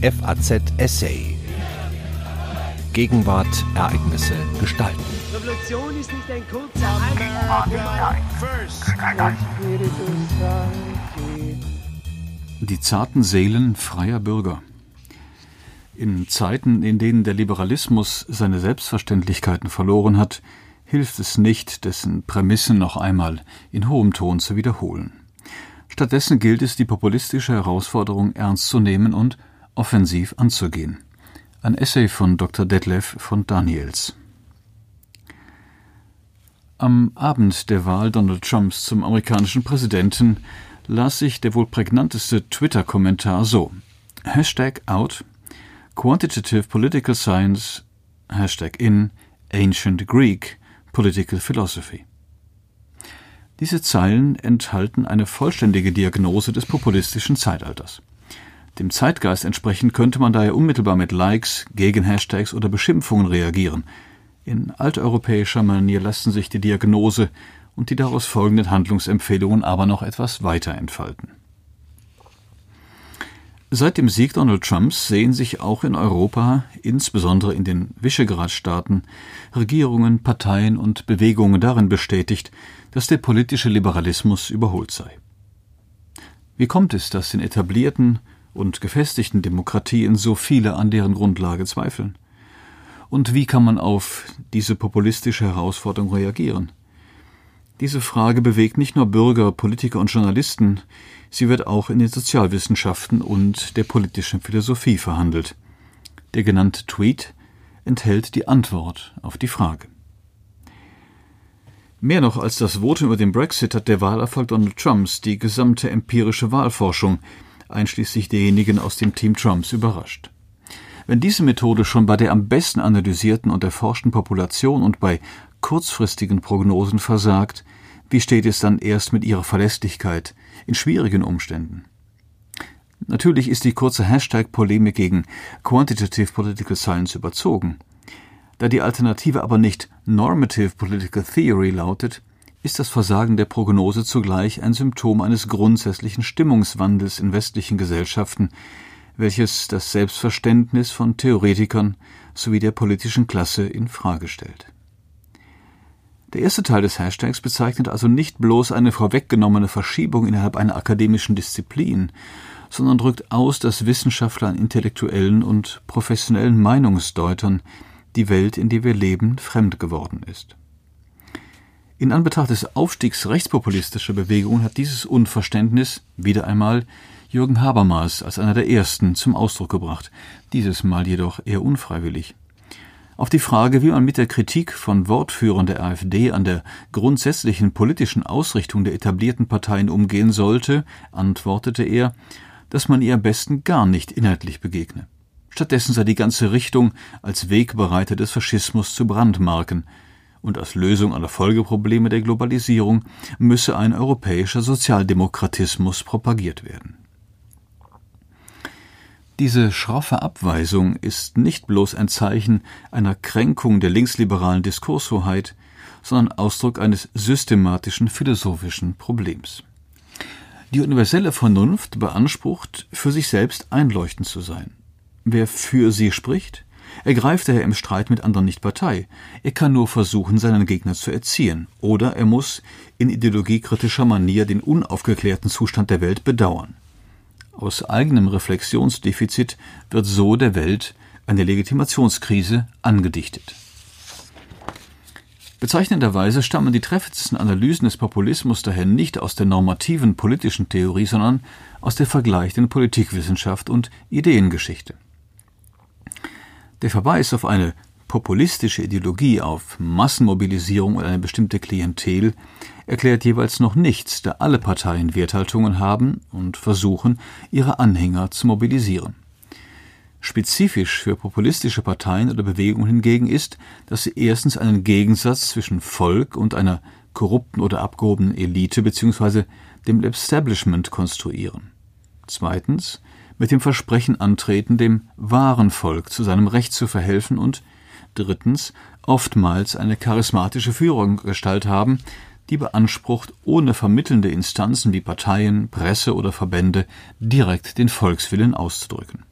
FAZ Essay. Gegenwart, Ereignisse, Gestalten. Revolution ist nicht ein kurzer Die zarten Seelen freier Bürger. In Zeiten, in denen der Liberalismus seine Selbstverständlichkeiten verloren hat, hilft es nicht, dessen Prämissen noch einmal in hohem Ton zu wiederholen. Stattdessen gilt es, die populistische Herausforderung ernst zu nehmen und offensiv anzugehen. Ein Essay von Dr. Detlef von Daniels. Am Abend der Wahl Donald Trumps zum amerikanischen Präsidenten las sich der wohl prägnanteste Twitter-Kommentar so: Hashtag out, Quantitative Political Science, Hashtag in, Ancient Greek, Political Philosophy. Diese Zeilen enthalten eine vollständige Diagnose des populistischen Zeitalters. Dem Zeitgeist entsprechend könnte man daher unmittelbar mit Likes, Gegenhashtags oder Beschimpfungen reagieren. In alteuropäischer Manier lassen sich die Diagnose und die daraus folgenden Handlungsempfehlungen aber noch etwas weiter entfalten. Seit dem Sieg Donald Trumps sehen sich auch in Europa, insbesondere in den Visegrad-Staaten, Regierungen, Parteien und Bewegungen darin bestätigt, dass der politische Liberalismus überholt sei. Wie kommt es, dass in etablierten und gefestigten Demokratien so viele an deren Grundlage zweifeln? Und wie kann man auf diese populistische Herausforderung reagieren? Diese Frage bewegt nicht nur Bürger, Politiker und Journalisten, sie wird auch in den Sozialwissenschaften und der politischen Philosophie verhandelt. Der genannte Tweet enthält die Antwort auf die Frage. Mehr noch als das Votum über den Brexit hat der Wahlerfolg Donald Trumps die gesamte empirische Wahlforschung, einschließlich derjenigen aus dem Team Trumps, überrascht. Wenn diese Methode schon bei der am besten analysierten und erforschten Population und bei kurzfristigen Prognosen versagt, wie steht es dann erst mit ihrer Verlässlichkeit in schwierigen Umständen? Natürlich ist die kurze Hashtag-Polemik gegen Quantitative Political Science überzogen. Da die Alternative aber nicht Normative Political Theory lautet, ist das Versagen der Prognose zugleich ein Symptom eines grundsätzlichen Stimmungswandels in westlichen Gesellschaften, welches das Selbstverständnis von Theoretikern sowie der politischen Klasse in Frage stellt. Der erste Teil des Hashtags bezeichnet also nicht bloß eine vorweggenommene Verschiebung innerhalb einer akademischen Disziplin, sondern drückt aus, dass Wissenschaftlern, Intellektuellen und professionellen Meinungsdeutern die Welt, in der wir leben, fremd geworden ist. In Anbetracht des Aufstiegs rechtspopulistischer Bewegungen hat dieses Unverständnis wieder einmal Jürgen Habermas als einer der ersten zum Ausdruck gebracht, dieses Mal jedoch eher unfreiwillig. Auf die Frage, wie man mit der Kritik von Wortführern der AfD an der grundsätzlichen politischen Ausrichtung der etablierten Parteien umgehen sollte, antwortete er, dass man ihr am besten gar nicht inhaltlich begegne. Stattdessen sei die ganze Richtung als Wegbereiter des Faschismus zu brandmarken, und als Lösung aller Folgeprobleme der Globalisierung müsse ein europäischer Sozialdemokratismus propagiert werden. Diese schroffe Abweisung ist nicht bloß ein Zeichen einer Kränkung der linksliberalen Diskurshoheit, sondern Ausdruck eines systematischen philosophischen Problems. Die universelle Vernunft beansprucht, für sich selbst einleuchtend zu sein. Wer für sie spricht, ergreift daher im Streit mit anderen nicht Partei. Er kann nur versuchen, seinen Gegner zu erziehen. Oder er muss in ideologiekritischer Manier den unaufgeklärten Zustand der Welt bedauern. Aus eigenem Reflexionsdefizit wird so der Welt eine Legitimationskrise angedichtet. Bezeichnenderweise stammen die treffendsten Analysen des Populismus daher nicht aus der normativen politischen Theorie, sondern aus der vergleichenden Politikwissenschaft und Ideengeschichte. Der Verweis auf eine populistische Ideologie, auf Massenmobilisierung oder eine bestimmte Klientel erklärt jeweils noch nichts, da alle Parteien Werthaltungen haben und versuchen, ihre Anhänger zu mobilisieren. Spezifisch für populistische Parteien oder Bewegungen hingegen ist, dass sie erstens einen Gegensatz zwischen Volk und einer korrupten oder abgehobenen Elite bzw. dem Establishment konstruieren. Zweitens mit dem Versprechen antreten, dem wahren Volk zu seinem Recht zu verhelfen und drittens oftmals eine charismatische Führergestalt haben, die beansprucht, ohne vermittelnde Instanzen wie Parteien, Presse oder Verbände direkt den Volkswillen auszudrücken.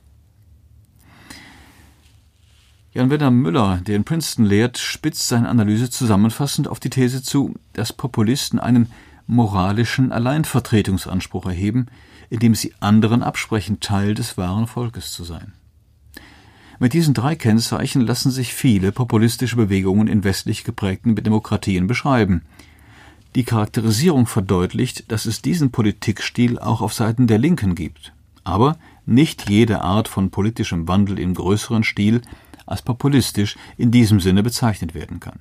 Jan-Werner Müller, der in Princeton lehrt, spitzt seine Analyse zusammenfassend auf die These zu, dass Populisten einen moralischen Alleinvertretungsanspruch erheben, indem sie anderen absprechen, Teil des wahren Volkes zu sein. Mit diesen drei Kennzeichen lassen sich viele populistische Bewegungen in westlich geprägten Demokratien beschreiben. Die Charakterisierung verdeutlicht, dass es diesen Politikstil auch auf Seiten der Linken gibt. Aber nicht jede Art von politischem Wandel im größeren Stil als populistisch in diesem Sinne bezeichnet werden kann.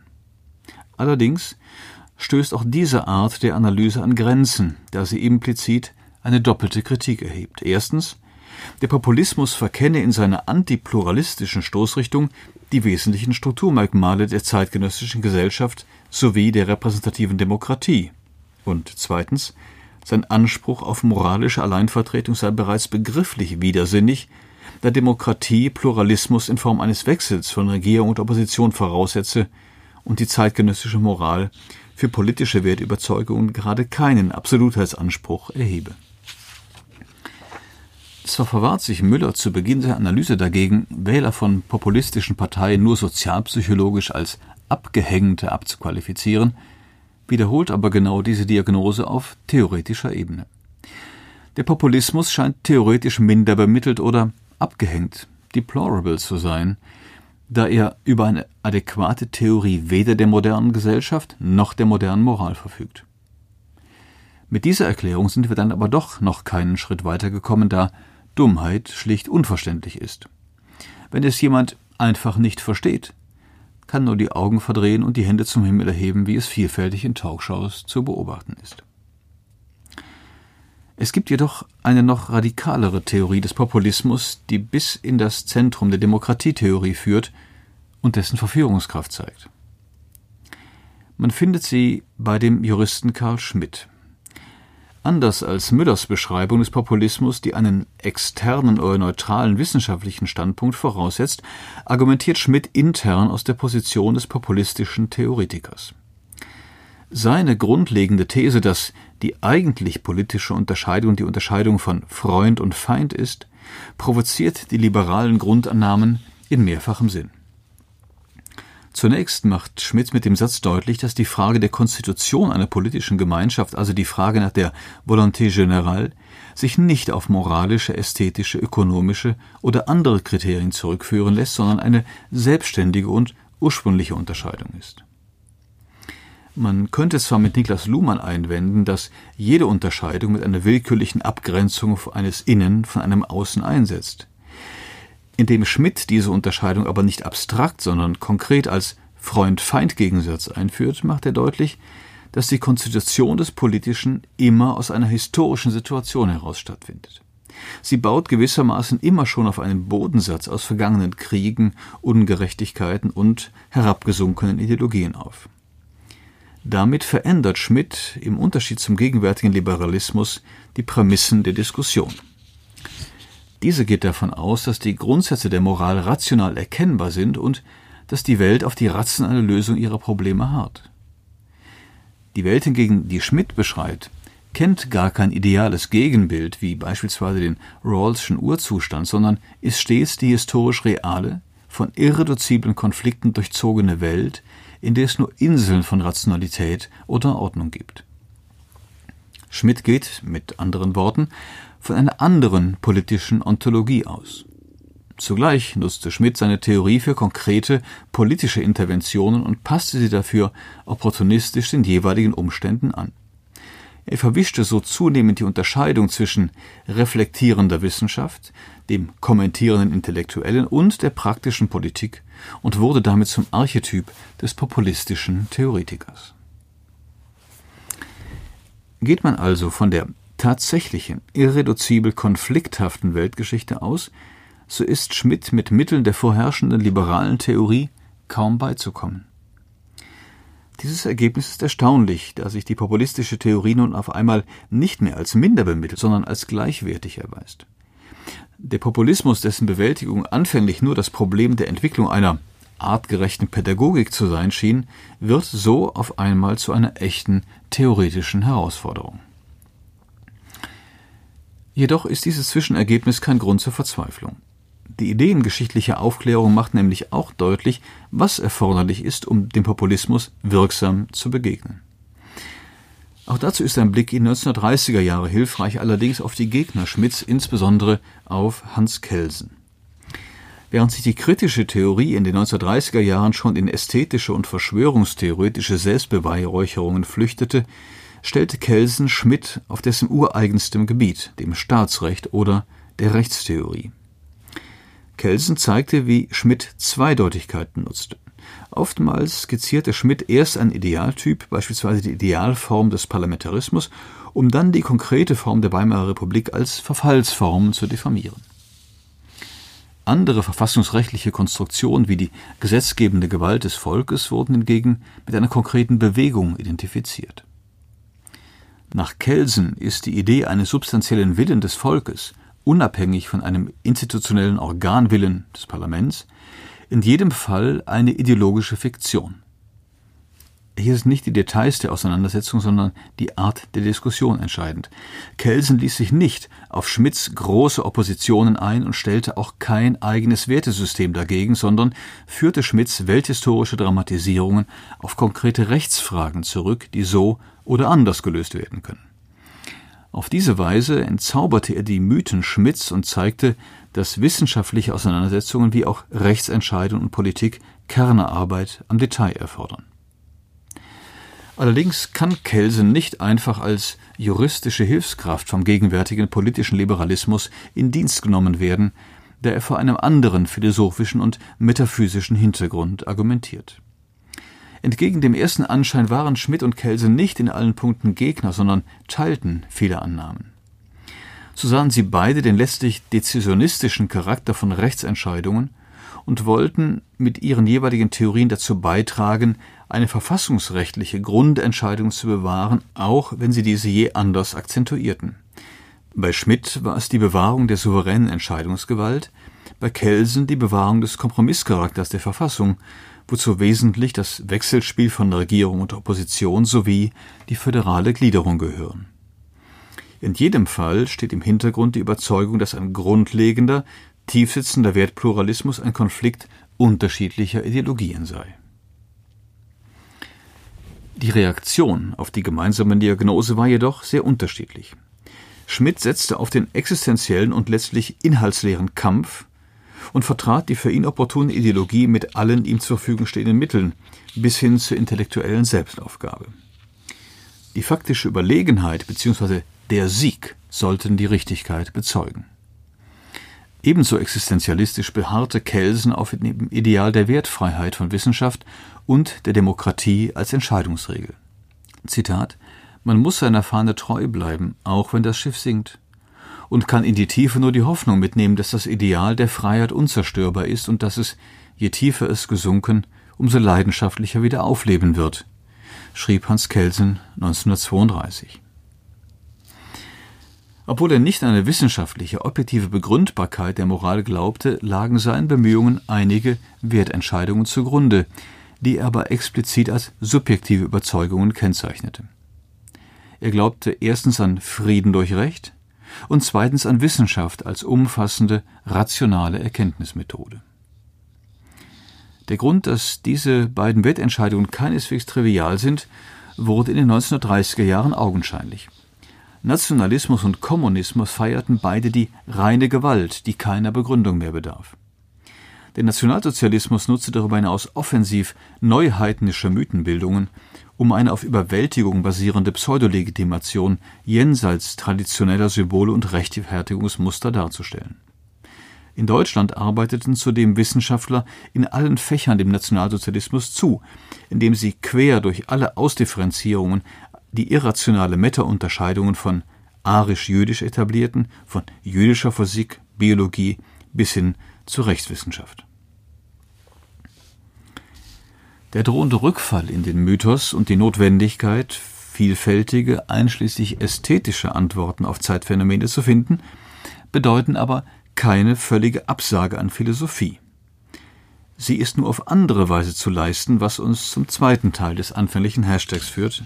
Allerdings stößt auch diese Art der Analyse an Grenzen, da sie implizit eine doppelte Kritik erhebt. Erstens, der Populismus verkenne in seiner antipluralistischen Stoßrichtung die wesentlichen Strukturmerkmale der zeitgenössischen Gesellschaft sowie der repräsentativen Demokratie. Und zweitens, sein Anspruch auf moralische Alleinvertretung sei bereits begrifflich widersinnig, da Demokratie Pluralismus in Form eines Wechsels von Regierung und Opposition voraussetze und die zeitgenössische Moral für politische Wertüberzeugungen gerade keinen Absolutheitsanspruch erhebe. Zwar verwahrt sich Müller zu Beginn der Analyse dagegen, Wähler von populistischen Parteien nur sozialpsychologisch als Abgehängte abzuqualifizieren, wiederholt aber genau diese Diagnose auf theoretischer Ebene. Der Populismus scheint theoretisch minder bemittelt oder abgehängt, deplorable zu sein, da er über eine adäquate Theorie weder der modernen Gesellschaft noch der modernen Moral verfügt. Mit dieser Erklärung sind wir dann aber doch noch keinen Schritt weiter gekommen, da Dummheit schlicht unverständlich ist. Wenn es jemand einfach nicht versteht, kann nur die Augen verdrehen und die Hände zum Himmel erheben, wie es vielfältig in Talkshows zu beobachten ist. Es gibt jedoch eine noch radikalere Theorie des Populismus, die bis in das Zentrum der Demokratietheorie führt und dessen Verführungskraft zeigt. Man findet sie bei dem Juristen Karl Schmidt. Anders als Müllers Beschreibung des Populismus, die einen externen oder neutralen wissenschaftlichen Standpunkt voraussetzt, argumentiert Schmidt intern aus der Position des populistischen Theoretikers. Seine grundlegende These, dass die eigentlich politische Unterscheidung die Unterscheidung von Freund und Feind ist, provoziert die liberalen Grundannahmen in mehrfachem Sinn. Zunächst macht Schmidt mit dem Satz deutlich, dass die Frage der Konstitution einer politischen Gemeinschaft, also die Frage nach der Volonté générale, sich nicht auf moralische, ästhetische, ökonomische oder andere Kriterien zurückführen lässt, sondern eine selbstständige und ursprüngliche Unterscheidung ist. Man könnte zwar mit Niklas Luhmann einwenden, dass jede Unterscheidung mit einer willkürlichen Abgrenzung eines Innen von einem Außen einsetzt. Indem Schmidt diese Unterscheidung aber nicht abstrakt, sondern konkret als Freund-Feind-Gegensatz einführt, macht er deutlich, dass die Konstitution des Politischen immer aus einer historischen Situation heraus stattfindet. Sie baut gewissermaßen immer schon auf einen Bodensatz aus vergangenen Kriegen, Ungerechtigkeiten und herabgesunkenen Ideologien auf. Damit verändert Schmidt im Unterschied zum gegenwärtigen Liberalismus die Prämissen der Diskussion. Diese geht davon aus, dass die Grundsätze der Moral rational erkennbar sind und dass die Welt auf die rationale Lösung ihrer Probleme harrt. Die Welt hingegen, die Schmidt beschreibt, kennt gar kein ideales Gegenbild wie beispielsweise den Rawlschen Urzustand, sondern ist stets die historisch reale, von irreduziblen Konflikten durchzogene Welt, in der es nur Inseln von Rationalität oder Ordnung gibt. Schmidt geht, mit anderen Worten, von einer anderen politischen Ontologie aus. Zugleich nutzte Schmidt seine Theorie für konkrete politische Interventionen und passte sie dafür opportunistisch den jeweiligen Umständen an. Er verwischte so zunehmend die Unterscheidung zwischen reflektierender Wissenschaft, dem kommentierenden Intellektuellen und der praktischen Politik und wurde damit zum Archetyp des populistischen Theoretikers. Geht man also von der tatsächlichen, irreduzibel konflikthaften Weltgeschichte aus, so ist Schmidt mit Mitteln der vorherrschenden liberalen Theorie kaum beizukommen. Dieses Ergebnis ist erstaunlich, da sich die populistische Theorie nun auf einmal nicht mehr als minder bemittelt, sondern als gleichwertig erweist. Der Populismus, dessen Bewältigung anfänglich nur das Problem der Entwicklung einer artgerechten Pädagogik zu sein schien, wird so auf einmal zu einer echten theoretischen Herausforderung. Jedoch ist dieses Zwischenergebnis kein Grund zur Verzweiflung. Die ideengeschichtliche Aufklärung macht nämlich auch deutlich, was erforderlich ist, um dem Populismus wirksam zu begegnen. Auch dazu ist ein Blick in die 1930er Jahre hilfreich, allerdings auf die Gegner Schmidts, insbesondere auf Hans Kelsen. Während sich die kritische Theorie in den 1930er Jahren schon in ästhetische und verschwörungstheoretische Selbstbeweihräucherungen flüchtete, stellte Kelsen Schmidt auf dessen ureigenstem Gebiet, dem Staatsrecht oder der Rechtstheorie. Kelsen zeigte, wie Schmidt Zweideutigkeiten nutzte. Oftmals skizzierte Schmidt erst ein Idealtyp, beispielsweise die Idealform des Parlamentarismus, um dann die konkrete Form der Weimarer Republik als Verfallsform zu diffamieren. Andere verfassungsrechtliche Konstruktionen wie die gesetzgebende Gewalt des Volkes wurden hingegen mit einer konkreten Bewegung identifiziert. Nach Kelsen ist die Idee eines substanziellen Willen des Volkes, unabhängig von einem institutionellen Organwillen des Parlaments, in jedem Fall eine ideologische Fiktion. Hier sind nicht die Details der Auseinandersetzung, sondern die Art der Diskussion entscheidend. Kelsen ließ sich nicht auf Schmidts große Oppositionen ein und stellte auch kein eigenes Wertesystem dagegen, sondern führte Schmidts welthistorische Dramatisierungen auf konkrete Rechtsfragen zurück, die so oder anders gelöst werden können. Auf diese Weise entzauberte er die Mythen Schmidts und zeigte, dass wissenschaftliche Auseinandersetzungen wie auch Rechtsentscheidungen und Politik Kernearbeit am Detail erfordern. Allerdings kann Kelsen nicht einfach als juristische Hilfskraft vom gegenwärtigen politischen Liberalismus in Dienst genommen werden, da er vor einem anderen philosophischen und metaphysischen Hintergrund argumentiert. Entgegen dem ersten Anschein waren Schmidt und Kelsen nicht in allen Punkten Gegner, sondern teilten viele Annahmen. So sahen sie beide den letztlich dezisionistischen Charakter von Rechtsentscheidungen und wollten mit ihren jeweiligen Theorien dazu beitragen, eine verfassungsrechtliche Grundentscheidung zu bewahren, auch wenn sie diese je anders akzentuierten. Bei Schmidt war es die Bewahrung der souveränen Entscheidungsgewalt, bei Kelsen die Bewahrung des Kompromisscharakters der Verfassung, wozu wesentlich das Wechselspiel von Regierung und Opposition sowie die föderale Gliederung gehören. In jedem Fall steht im Hintergrund die Überzeugung, dass ein grundlegender, tiefsitzender Wertpluralismus ein Konflikt unterschiedlicher Ideologien sei. Die Reaktion auf die gemeinsame Diagnose war jedoch sehr unterschiedlich. Schmidt setzte auf den existenziellen und letztlich inhaltsleeren Kampf und vertrat die für ihn opportune Ideologie mit allen ihm zur Verfügung stehenden Mitteln bis hin zur intellektuellen Selbstaufgabe. Die faktische Überlegenheit bzw. der Sieg sollten die Richtigkeit bezeugen. Ebenso existenzialistisch beharrte Kelsen auf dem Ideal der Wertfreiheit von Wissenschaft und der Demokratie als Entscheidungsregel. Zitat Man muss seiner Fahne treu bleiben, auch wenn das Schiff sinkt, und kann in die Tiefe nur die Hoffnung mitnehmen, dass das Ideal der Freiheit unzerstörbar ist und dass es, je tiefer es gesunken, umso leidenschaftlicher wieder aufleben wird, schrieb Hans Kelsen 1932. Obwohl er nicht an eine wissenschaftliche, objektive Begründbarkeit der Moral glaubte, lagen seinen Bemühungen einige Wertentscheidungen zugrunde, die er aber explizit als subjektive Überzeugungen kennzeichnete. Er glaubte erstens an Frieden durch Recht und zweitens an Wissenschaft als umfassende, rationale Erkenntnismethode. Der Grund, dass diese beiden Wettentscheidungen keineswegs trivial sind, wurde in den 1930er Jahren augenscheinlich. Nationalismus und Kommunismus feierten beide die reine Gewalt, die keiner Begründung mehr bedarf. Der Nationalsozialismus nutzte darüber hinaus offensiv neuheidnische Mythenbildungen, um eine auf Überwältigung basierende Pseudolegitimation jenseits traditioneller Symbole und Rechtfertigungsmuster darzustellen. In Deutschland arbeiteten zudem Wissenschaftler in allen Fächern dem Nationalsozialismus zu, indem sie quer durch alle Ausdifferenzierungen die irrationale Meta-Unterscheidungen von arisch-jüdisch etablierten, von jüdischer Physik, Biologie bis hin zur Rechtswissenschaft. Der drohende Rückfall in den Mythos und die Notwendigkeit, vielfältige, einschließlich ästhetische Antworten auf Zeitphänomene zu finden, bedeuten aber keine völlige Absage an Philosophie. Sie ist nur auf andere Weise zu leisten, was uns zum zweiten Teil des anfänglichen Hashtags führt.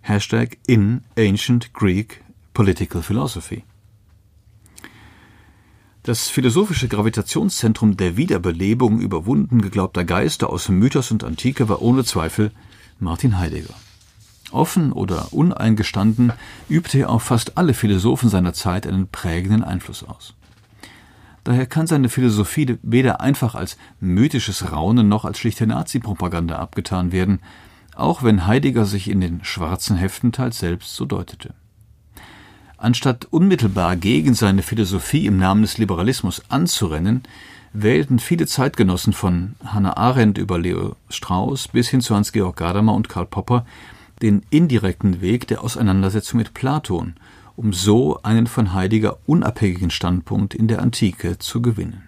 Hashtag in Ancient Greek Political Philosophy. Das philosophische Gravitationszentrum der Wiederbelebung überwunden geglaubter Geister aus Mythos und Antike war ohne Zweifel Martin Heidegger. Offen oder uneingestanden übte er auf fast alle Philosophen seiner Zeit einen prägenden Einfluss aus. Daher kann seine Philosophie weder einfach als mythisches Raunen noch als schlichte Nazi-Propaganda abgetan werden, auch wenn Heidegger sich in den schwarzen Heften teils selbst so deutete. Anstatt unmittelbar gegen seine Philosophie im Namen des Liberalismus anzurennen, wählten viele Zeitgenossen von Hannah Arendt über Leo Strauss bis hin zu Hans-Georg Gadamer und Karl Popper den indirekten Weg der Auseinandersetzung mit Platon, um so einen von Heidegger unabhängigen Standpunkt in der Antike zu gewinnen.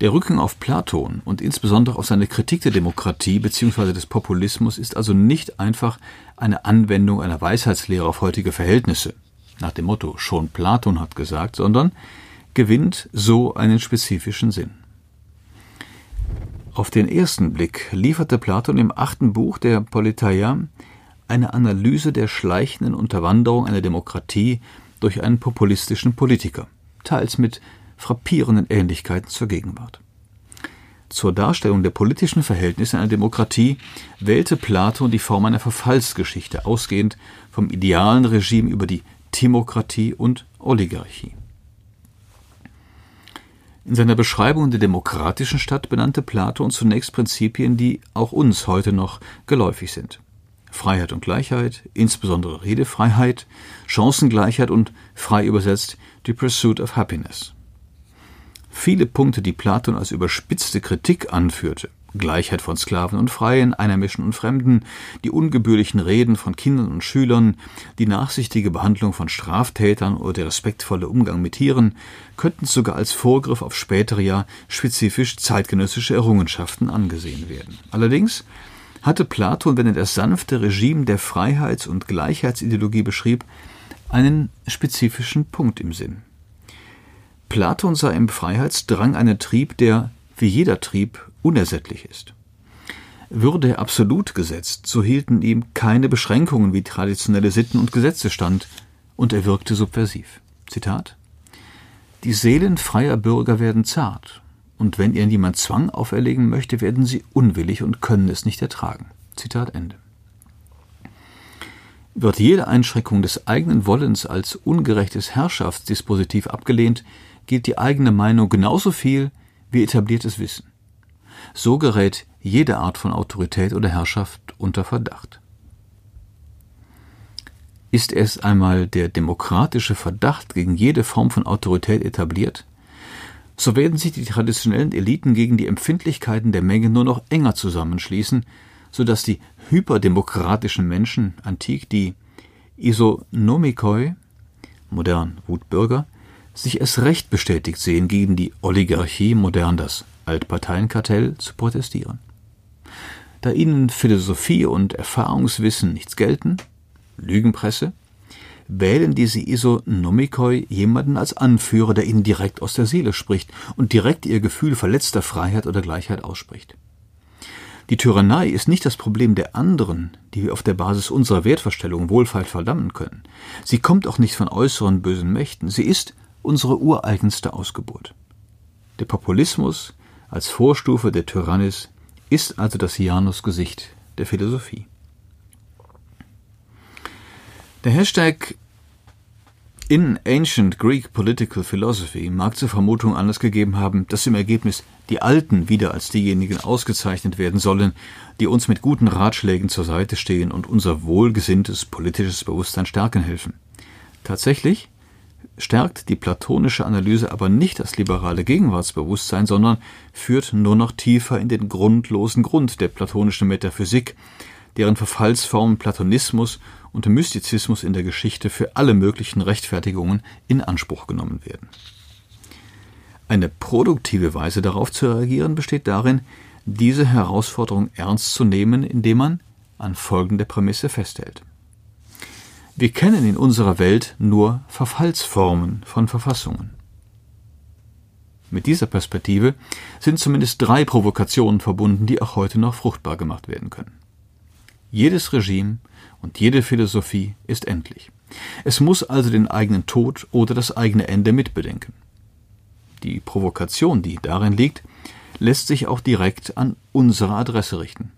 Der Rücken auf Platon und insbesondere auf seine Kritik der Demokratie bzw. des Populismus ist also nicht einfach eine Anwendung einer Weisheitslehre auf heutige Verhältnisse, nach dem Motto schon Platon hat gesagt, sondern gewinnt so einen spezifischen Sinn. Auf den ersten Blick lieferte Platon im achten Buch der Politeia eine Analyse der schleichenden Unterwanderung einer Demokratie durch einen populistischen Politiker, teils mit frappierenden Ähnlichkeiten zur Gegenwart. Zur Darstellung der politischen Verhältnisse einer Demokratie wählte Platon die Form einer Verfallsgeschichte, ausgehend vom idealen Regime über die Timokratie und Oligarchie. In seiner Beschreibung der demokratischen Stadt benannte Platon zunächst Prinzipien, die auch uns heute noch geläufig sind. Freiheit und Gleichheit, insbesondere Redefreiheit, Chancengleichheit und frei übersetzt die Pursuit of Happiness. Viele Punkte, die Platon als überspitzte Kritik anführte, Gleichheit von Sklaven und Freien, Einheimischen und Fremden, die ungebührlichen Reden von Kindern und Schülern, die nachsichtige Behandlung von Straftätern oder der respektvolle Umgang mit Tieren, könnten sogar als Vorgriff auf spätere ja spezifisch zeitgenössische Errungenschaften angesehen werden. Allerdings hatte Platon, wenn er das sanfte Regime der Freiheits- und Gleichheitsideologie beschrieb, einen spezifischen Punkt im Sinn. Platon sah im Freiheitsdrang einen Trieb, der, wie jeder Trieb, unersättlich ist. Würde er absolut gesetzt, so hielten ihm keine Beschränkungen wie traditionelle Sitten und Gesetze stand, und er wirkte subversiv. Zitat Die Seelen freier Bürger werden zart, und wenn ihnen jemand Zwang auferlegen möchte, werden sie unwillig und können es nicht ertragen. Zitat Ende. Wird jede Einschränkung des eigenen Wollens als ungerechtes Herrschaftsdispositiv abgelehnt, gilt die eigene Meinung genauso viel wie etabliertes Wissen. So gerät jede Art von Autorität oder Herrschaft unter Verdacht. Ist erst einmal der demokratische Verdacht gegen jede Form von Autorität etabliert, so werden sich die traditionellen Eliten gegen die Empfindlichkeiten der Menge nur noch enger zusammenschließen, so dass die hyperdemokratischen Menschen, antik die Isonomikoi, modern Wutbürger, sich erst recht bestätigt sehen, gegen die Oligarchie, modern das Altparteienkartell, zu protestieren. Da ihnen Philosophie und Erfahrungswissen nichts gelten, Lügenpresse, wählen diese Isonomikoi jemanden als Anführer, der ihnen direkt aus der Seele spricht und direkt ihr Gefühl verletzter Freiheit oder Gleichheit ausspricht. Die Tyrannei ist nicht das Problem der anderen, die wir auf der Basis unserer Wertvorstellungen wohlfeil verdammen können. Sie kommt auch nicht von äußeren bösen Mächten, sie ist unsere ureigenste Ausgeburt. Der Populismus als Vorstufe der Tyrannis ist also das Janusgesicht der Philosophie. Der Hashtag in Ancient Greek Political Philosophy mag zur Vermutung Anlass gegeben haben, dass im Ergebnis die Alten wieder als diejenigen ausgezeichnet werden sollen, die uns mit guten Ratschlägen zur Seite stehen und unser wohlgesinntes politisches Bewusstsein stärken helfen. Tatsächlich stärkt die platonische Analyse aber nicht das liberale Gegenwartsbewusstsein, sondern führt nur noch tiefer in den grundlosen Grund der platonischen Metaphysik, deren Verfallsformen Platonismus und Mystizismus in der Geschichte für alle möglichen Rechtfertigungen in Anspruch genommen werden. Eine produktive Weise darauf zu reagieren besteht darin, diese Herausforderung ernst zu nehmen, indem man an folgende Prämisse festhält. Wir kennen in unserer Welt nur Verfallsformen von Verfassungen. Mit dieser Perspektive sind zumindest drei Provokationen verbunden, die auch heute noch fruchtbar gemacht werden können. Jedes Regime und jede Philosophie ist endlich. Es muss also den eigenen Tod oder das eigene Ende mitbedenken. Die Provokation, die darin liegt, lässt sich auch direkt an unsere Adresse richten.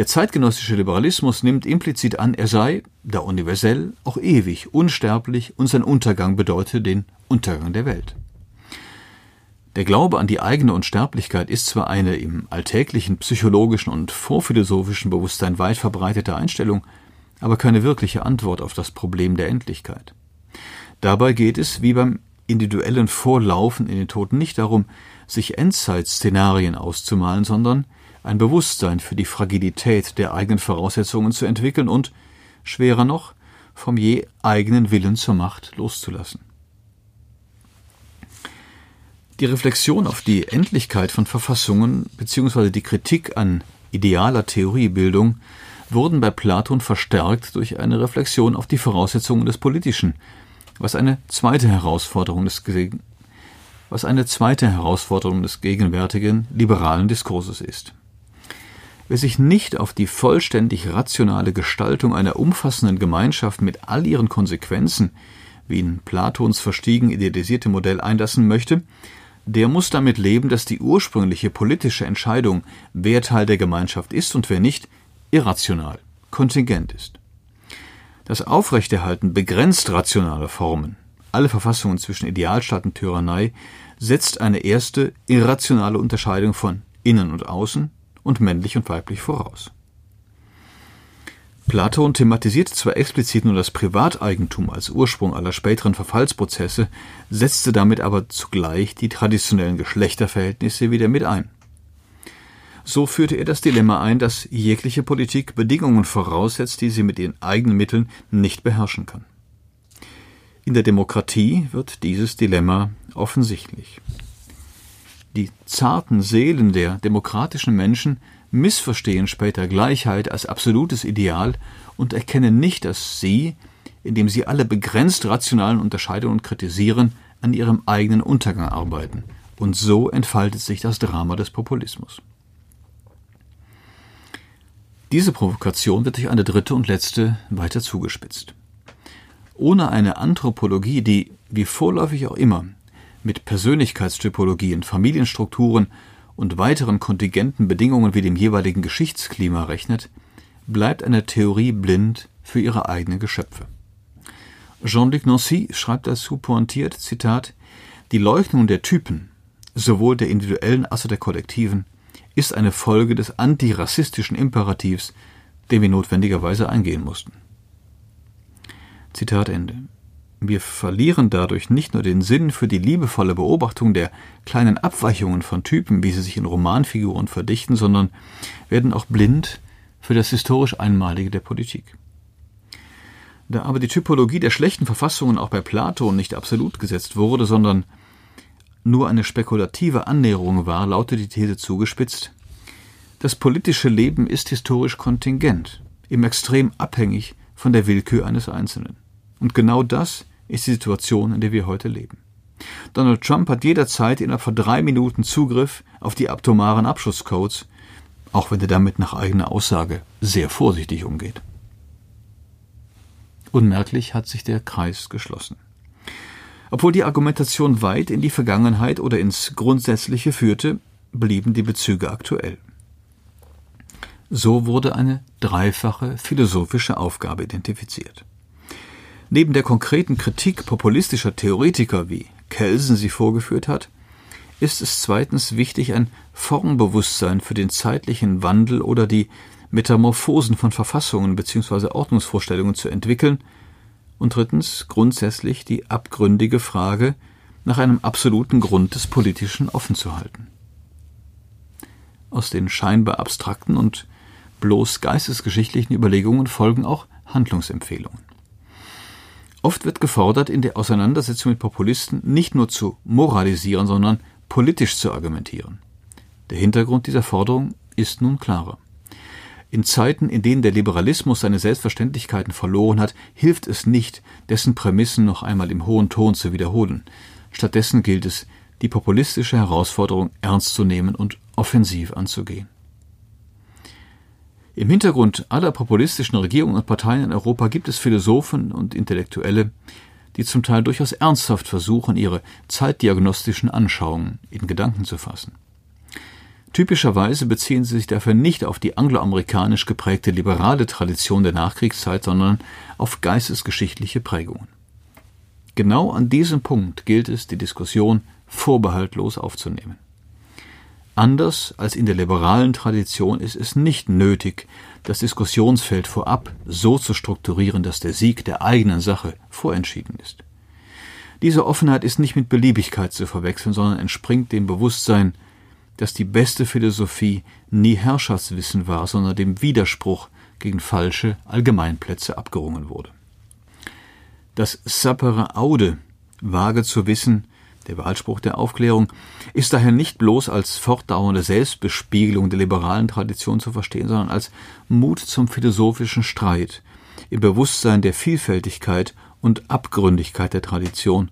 Der zeitgenössische Liberalismus nimmt implizit an, er sei, da universell, auch ewig, unsterblich und sein Untergang bedeute den Untergang der Welt. Der Glaube an die eigene Unsterblichkeit ist zwar eine im alltäglichen psychologischen und vorphilosophischen Bewusstsein weit verbreitete Einstellung, aber keine wirkliche Antwort auf das Problem der Endlichkeit. Dabei geht es, wie beim individuellen Vorlaufen in den Tod, nicht darum, sich Endzeitszenarien auszumalen, sondern ein Bewusstsein für die Fragilität der eigenen Voraussetzungen zu entwickeln und, schwerer noch, vom je eigenen Willen zur Macht loszulassen. Die Reflexion auf die Endlichkeit von Verfassungen bzw. die Kritik an idealer Theoriebildung wurden bei Platon verstärkt durch eine Reflexion auf die Voraussetzungen des Politischen, was eine zweite Herausforderung des, was eine zweite Herausforderung des gegenwärtigen liberalen Diskurses ist. Wer sich nicht auf die vollständig rationale Gestaltung einer umfassenden Gemeinschaft mit all ihren Konsequenzen, wie in Platons verstiegen idealisierte Modell einlassen möchte, der muss damit leben, dass die ursprüngliche politische Entscheidung, wer Teil der Gemeinschaft ist und wer nicht, irrational, kontingent ist. Das Aufrechterhalten begrenzt rationaler Formen, alle Verfassungen zwischen Idealstaat und Tyrannei, setzt eine erste irrationale Unterscheidung von innen und außen, und männlich und weiblich voraus. Platon thematisiert zwar explizit nur das Privateigentum als Ursprung aller späteren Verfallsprozesse, setzte damit aber zugleich die traditionellen Geschlechterverhältnisse wieder mit ein. So führte er das Dilemma ein, dass jegliche Politik Bedingungen voraussetzt, die sie mit ihren eigenen Mitteln nicht beherrschen kann. In der Demokratie wird dieses Dilemma offensichtlich. Die zarten Seelen der demokratischen Menschen missverstehen später Gleichheit als absolutes Ideal und erkennen nicht, dass sie, indem sie alle begrenzt rationalen Unterscheidungen kritisieren, an ihrem eigenen Untergang arbeiten. Und so entfaltet sich das Drama des Populismus. Diese Provokation wird durch eine dritte und letzte weiter zugespitzt. Ohne eine Anthropologie, die, wie vorläufig auch immer, mit Persönlichkeitstypologien, Familienstrukturen und weiteren kontingenten Bedingungen wie dem jeweiligen Geschichtsklima rechnet, bleibt eine Theorie blind für ihre eigenen Geschöpfe. Jean-Luc Nancy schreibt dazu pointiert, Zitat, die Leugnung der Typen, sowohl der individuellen als auch der kollektiven, ist eine Folge des antirassistischen Imperativs, den wir notwendigerweise eingehen mussten. Zitat Ende. Wir verlieren dadurch nicht nur den Sinn für die liebevolle Beobachtung der kleinen Abweichungen von Typen, wie sie sich in Romanfiguren verdichten, sondern werden auch blind für das historisch Einmalige der Politik. Da aber die Typologie der schlechten Verfassungen auch bei Platon nicht absolut gesetzt wurde, sondern nur eine spekulative Annäherung war, lautet die These zugespitzt, das politische Leben ist historisch kontingent, im Extrem abhängig von der Willkür eines Einzelnen. Und genau das ist die Situation, in der wir heute leben. Donald Trump hat jederzeit innerhalb von drei Minuten Zugriff auf die atomaren Abschusscodes, auch wenn er damit nach eigener Aussage sehr vorsichtig umgeht. Unmerklich hat sich der Kreis geschlossen. Obwohl die Argumentation weit in die Vergangenheit oder ins Grundsätzliche führte, blieben die Bezüge aktuell. So wurde eine dreifache philosophische Aufgabe identifiziert. Neben der konkreten Kritik populistischer Theoretiker, wie Kelsen sie vorgeführt hat, ist es zweitens wichtig, ein Formbewusstsein für den zeitlichen Wandel oder die Metamorphosen von Verfassungen bzw. Ordnungsvorstellungen zu entwickeln und drittens grundsätzlich die abgründige Frage nach einem absoluten Grund des Politischen offen zu halten. Aus den scheinbar abstrakten und bloß geistesgeschichtlichen Überlegungen folgen auch Handlungsempfehlungen. Oft wird gefordert, in der Auseinandersetzung mit Populisten nicht nur zu moralisieren, sondern politisch zu argumentieren. Der Hintergrund dieser Forderung ist nun klarer. In Zeiten, in denen der Liberalismus seine Selbstverständlichkeiten verloren hat, hilft es nicht, dessen Prämissen noch einmal im hohen Ton zu wiederholen. Stattdessen gilt es, die populistische Herausforderung ernst zu nehmen und offensiv anzugehen. Im Hintergrund aller populistischen Regierungen und Parteien in Europa gibt es Philosophen und Intellektuelle, die zum Teil durchaus ernsthaft versuchen, ihre zeitdiagnostischen Anschauungen in Gedanken zu fassen. Typischerweise beziehen sie sich dafür nicht auf die angloamerikanisch geprägte liberale Tradition der Nachkriegszeit, sondern auf geistesgeschichtliche Prägungen. Genau an diesem Punkt gilt es, die Diskussion vorbehaltlos aufzunehmen. Anders als in der liberalen Tradition ist es nicht nötig, das Diskussionsfeld vorab so zu strukturieren, dass der Sieg der eigenen Sache vorentschieden ist. Diese Offenheit ist nicht mit Beliebigkeit zu verwechseln, sondern entspringt dem Bewusstsein, dass die beste Philosophie nie Herrschaftswissen war, sondern dem Widerspruch gegen falsche Allgemeinplätze abgerungen wurde. Das Sapere Aude, vage zu wissen, der Wahlspruch der Aufklärung, ist daher nicht bloß als fortdauernde Selbstbespiegelung der liberalen Tradition zu verstehen, sondern als Mut zum philosophischen Streit, im Bewusstsein der Vielfältigkeit und Abgründigkeit der Tradition,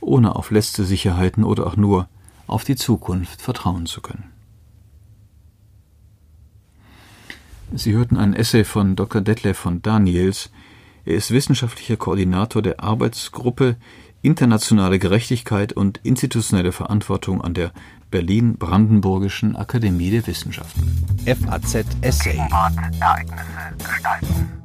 ohne auf letzte Sicherheiten oder auch nur auf die Zukunft vertrauen zu können. Sie hörten ein Essay von Dr. Detlef von Daniels. Er ist wissenschaftlicher Koordinator der Arbeitsgruppe Internationale Gerechtigkeit und institutionelle Verantwortung an der Berlin-Brandenburgischen Akademie der Wissenschaften. FAZ Essay. Ereignisse gestalten.